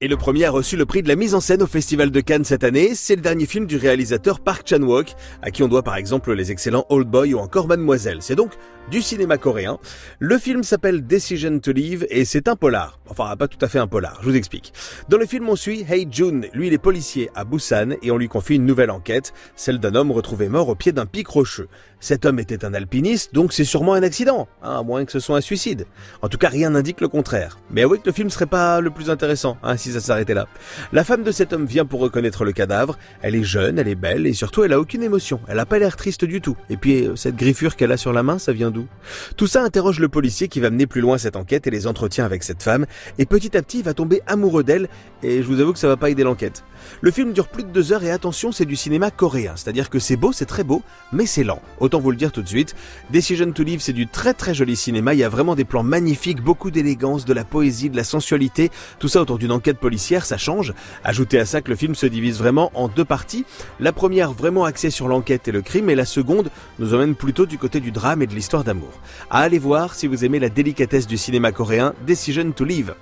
Et le premier a reçu le prix de la mise en scène au Festival de Cannes cette année. C'est le dernier film du réalisateur Park Chan-wook, à qui on doit par exemple les excellents Old Boy ou encore Mademoiselle. C'est donc du cinéma coréen. Le film s'appelle Decision to Leave et c'est un polar. Enfin, pas tout à fait un polar, je vous explique. Dans le film, on suit Hei Jun. Lui, il est policier à Busan et on lui confie une nouvelle enquête, celle d'un homme retrouvé mort au pied d'un pic rocheux. Cet homme était un alpiniste, donc c'est sûrement un accident, hein, à moins que ce soit un suicide. En tout cas, rien n'indique le contraire. Mais oui que le film serait pas le plus intéressant, hein, ça s'arrêtait là. La femme de cet homme vient pour reconnaître le cadavre. Elle est jeune, elle est belle et surtout elle a aucune émotion. Elle a pas l'air triste du tout. Et puis euh, cette griffure qu'elle a sur la main, ça vient d'où? Tout ça interroge le policier qui va mener plus loin cette enquête et les entretiens avec cette femme. Et petit à petit, il va tomber amoureux d'elle. Et je vous avoue que ça va pas aider l'enquête. Le film dure plus de deux heures et attention, c'est du cinéma coréen, c'est-à-dire que c'est beau, c'est très beau, mais c'est lent. Autant vous le dire tout de suite. Decision to Live, c'est du très très joli cinéma. Il y a vraiment des plans magnifiques, beaucoup d'élégance, de la poésie, de la sensualité. Tout ça autour d'une enquête policière, ça change. Ajoutez à ça que le film se divise vraiment en deux parties. La première vraiment axée sur l'enquête et le crime, et la seconde nous emmène plutôt du côté du drame et de l'histoire d'amour. À aller voir si vous aimez la délicatesse du cinéma coréen, Decision to Live.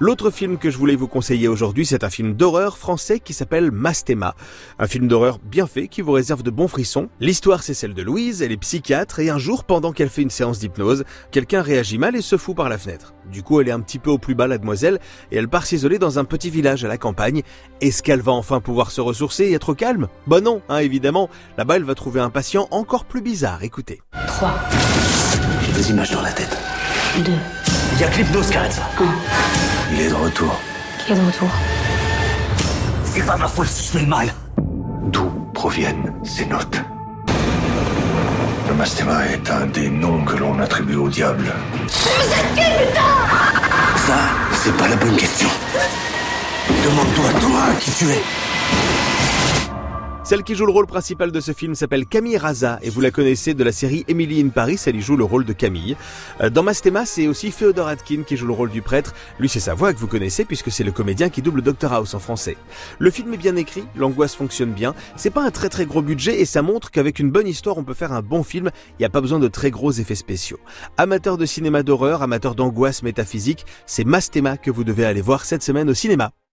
L'autre film que je voulais vous conseiller aujourd'hui, c'est un film d'horreur français qui s'appelle Mastema. Un film d'horreur bien fait qui vous réserve de bons frissons. L'histoire, c'est celle de Louise, elle est psychiatre et un jour, pendant qu'elle fait une séance d'hypnose, quelqu'un réagit mal et se fout par la fenêtre. Du coup, elle est un petit peu au plus bas, la demoiselle, et elle part s'isoler dans un petit village à la campagne. Est-ce qu'elle va enfin pouvoir se ressourcer et être calme? Bah non, hein, évidemment. Là-bas, elle va trouver un patient encore plus bizarre. Écoutez. 3. J'ai des images dans la tête. 2. Il y a l'hypnose qui arrête ça. Retour. Qui est de retour C'est pas ma faute si je fais le mal. D'où proviennent ces notes Le mastéma est un des noms que l'on attribue au diable. Ça, c'est pas la bonne question. Demande-toi, toi, qui tu es. Celle qui joue le rôle principal de ce film s'appelle Camille Raza et vous la connaissez de la série Emily in Paris, elle y joue le rôle de Camille. Euh, Dans Mastema, c'est aussi Féodor Atkin qui joue le rôle du prêtre. Lui, c'est sa voix que vous connaissez puisque c'est le comédien qui double Dr House en français. Le film est bien écrit, l'angoisse fonctionne bien. C'est pas un très très gros budget et ça montre qu'avec une bonne histoire, on peut faire un bon film. Il n'y a pas besoin de très gros effets spéciaux. Amateur de cinéma d'horreur, amateur d'angoisse métaphysique, c'est Mastema que vous devez aller voir cette semaine au cinéma.